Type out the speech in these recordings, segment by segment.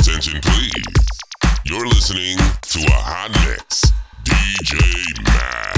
attention, please. You're listening to a hot mix, DJ Matt.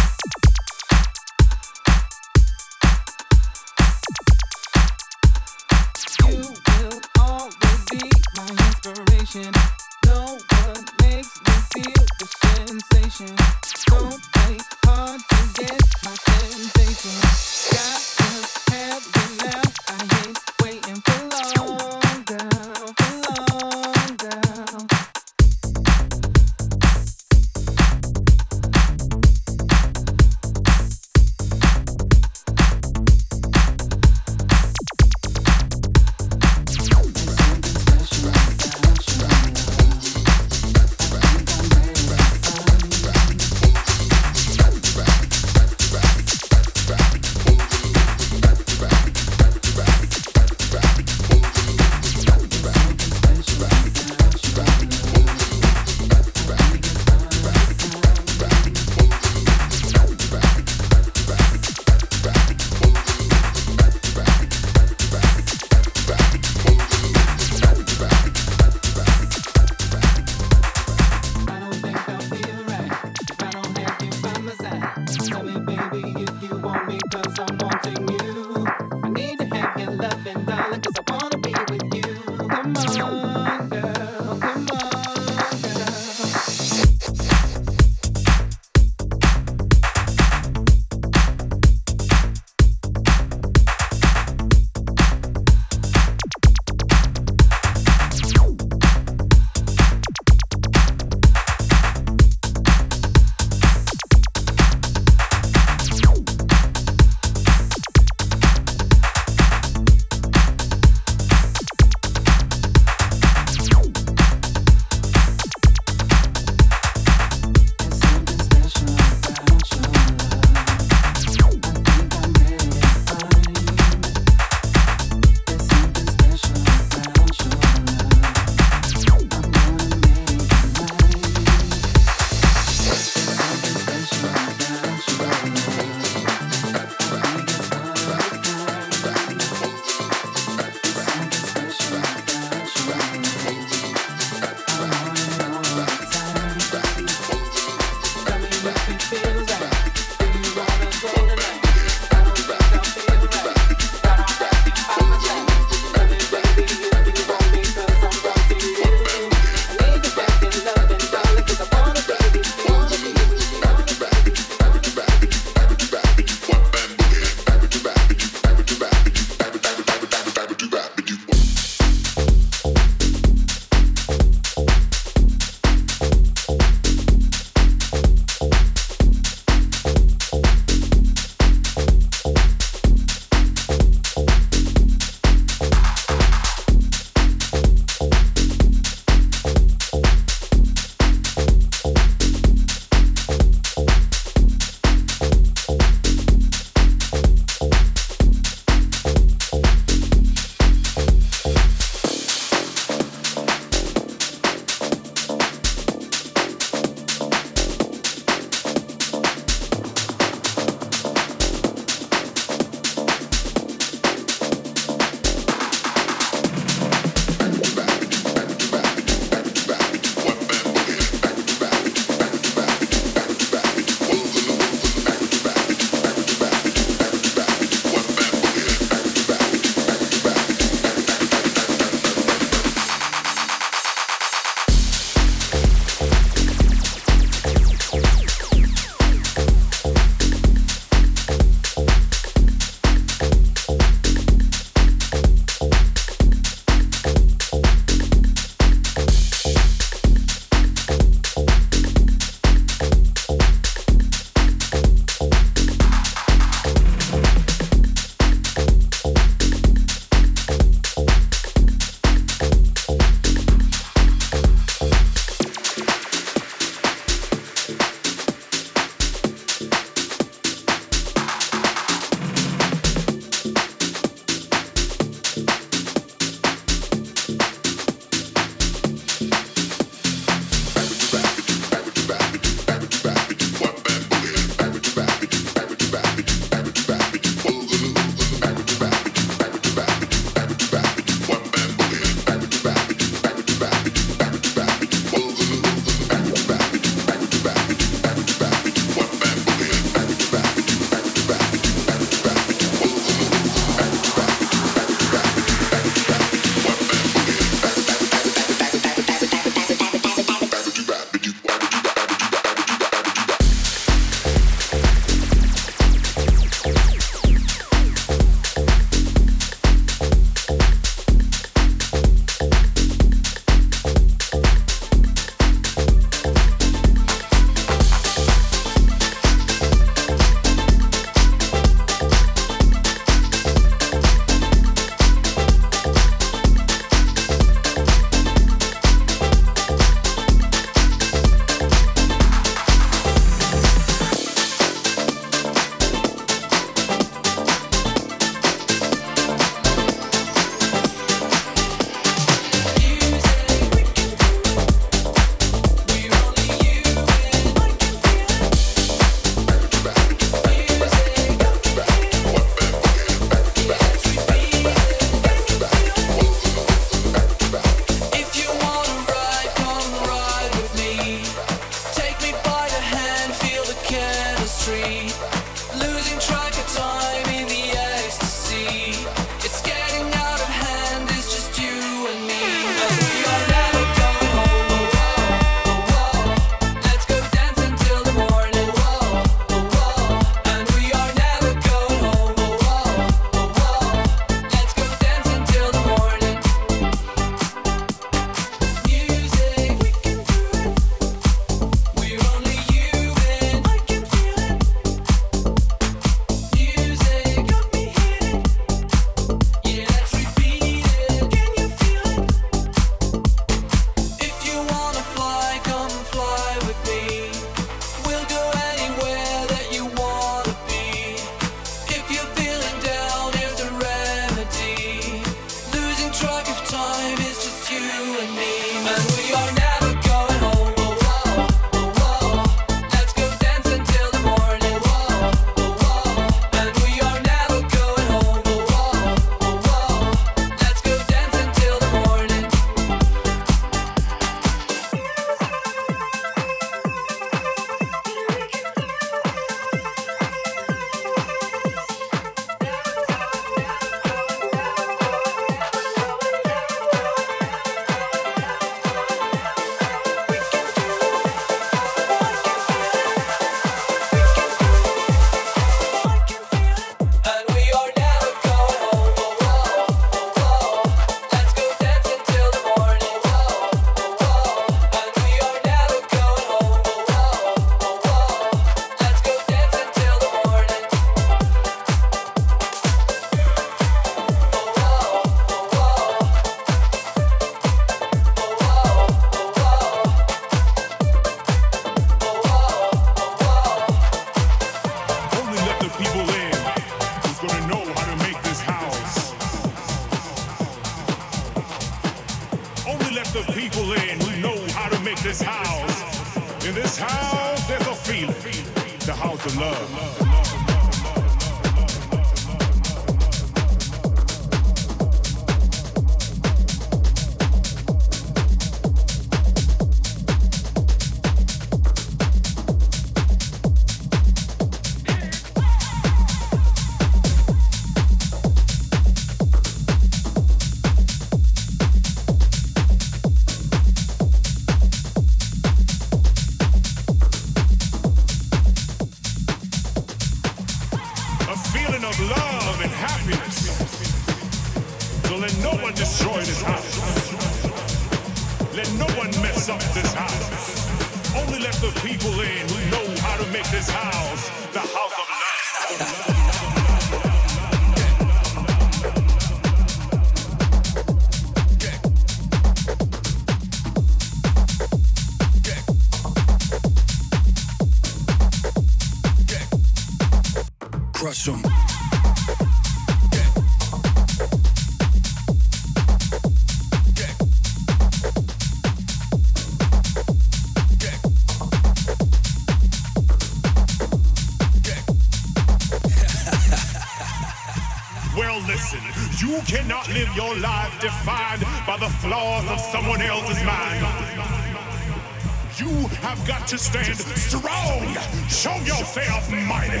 To stand strong. Show yourself mighty.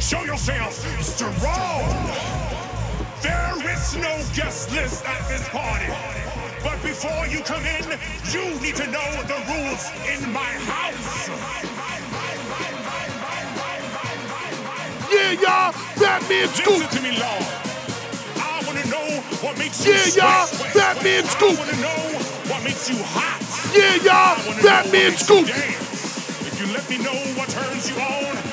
Show yourself strong. There is no guest list at this party. But before you come in, you need to know the rules in my house. Yeah, y'all, Fatman Scoop. Listen to me, Lord. Yeah, y'all, Fatman Scoop. I wanna know what makes you hot. Yeah, y'all, Fatman Scoop. If you let me know what turns you on,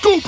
Scoop!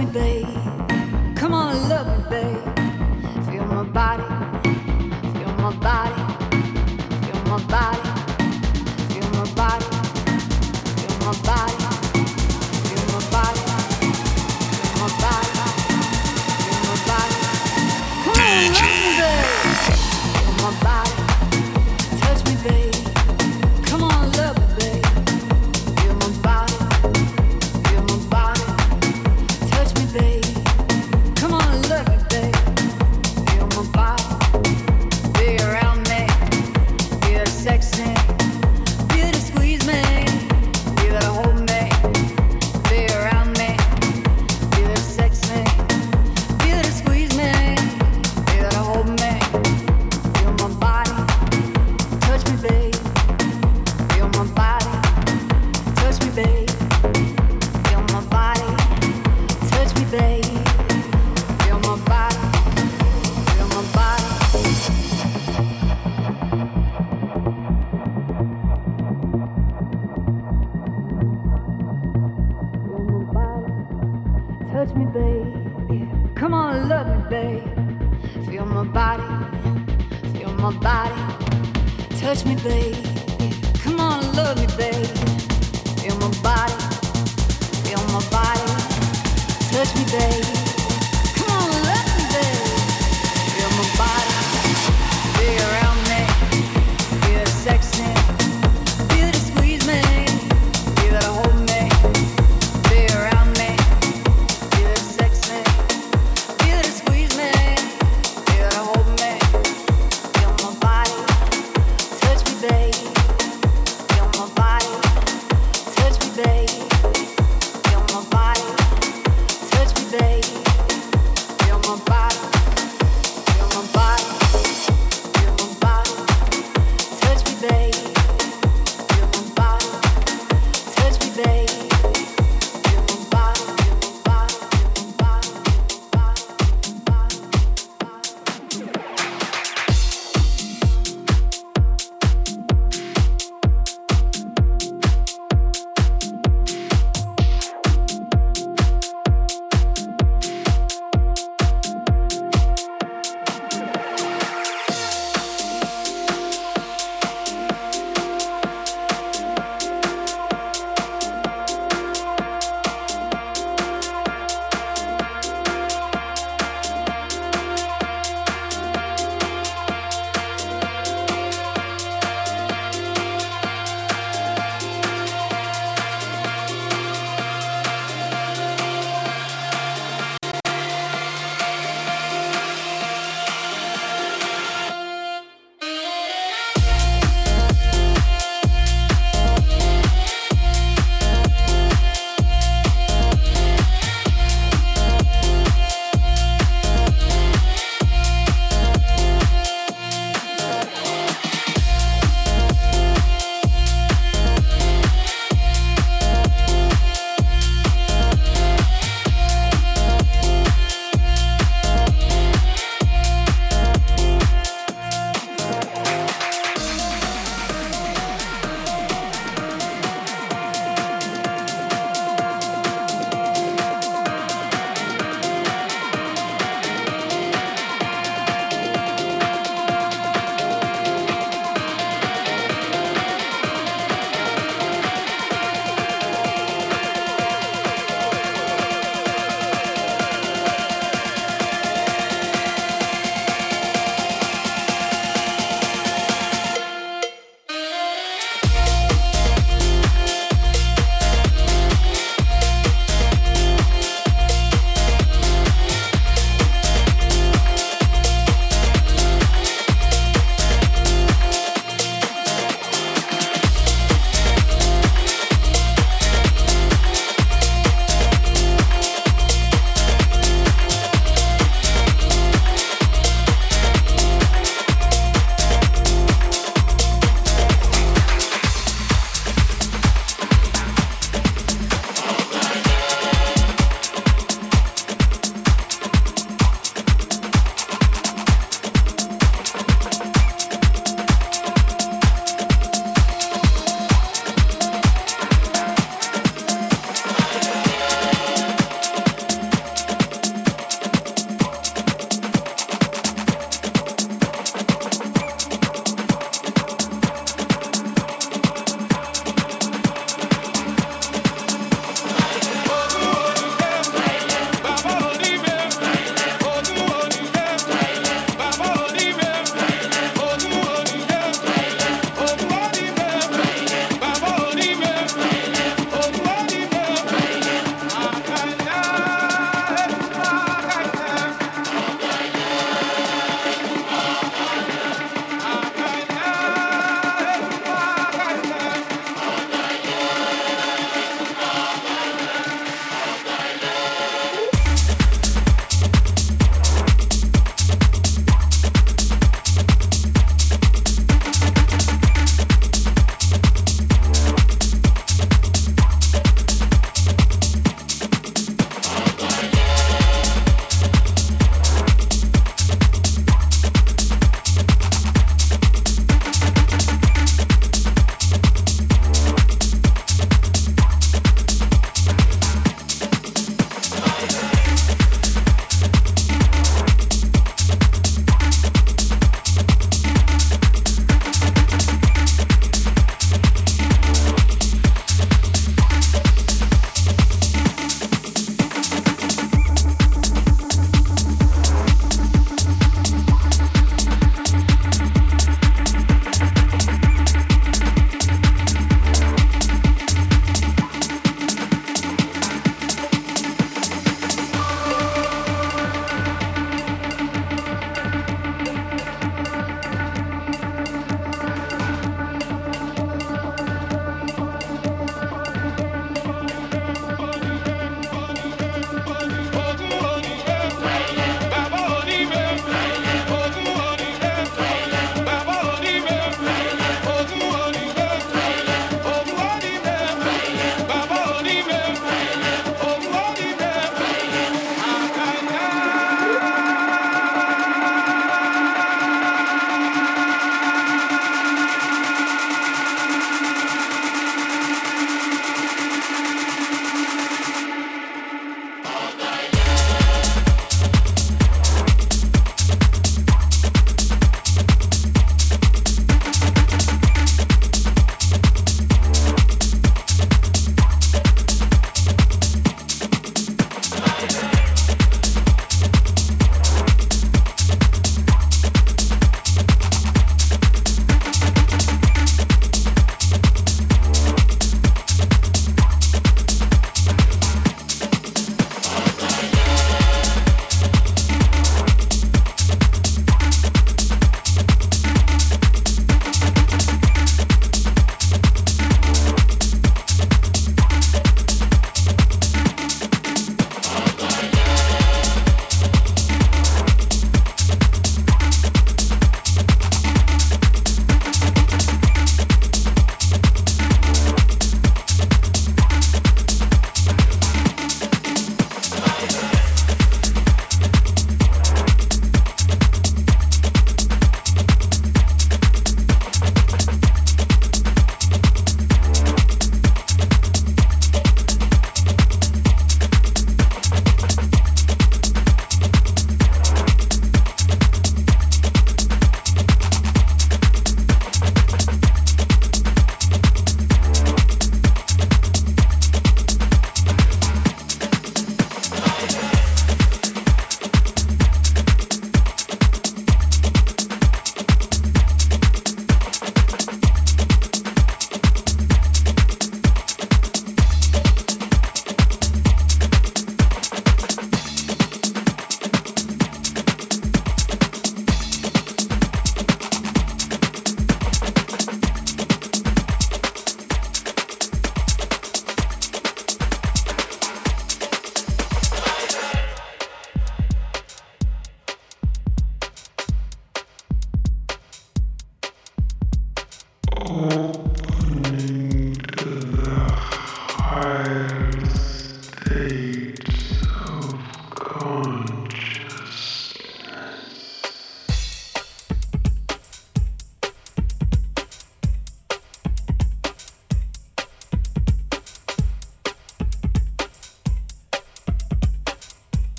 me, babe. Come on and love me, babe. Feel my body, feel my body, feel my body, feel my body, feel my body. Come on, love me, babe. Feel my body, feel my body. Touch me, babe. Come on, love me, babe. Feel my body, feel my body. Touch me, babe. Come on, love me, babe. Feel my body. Be around.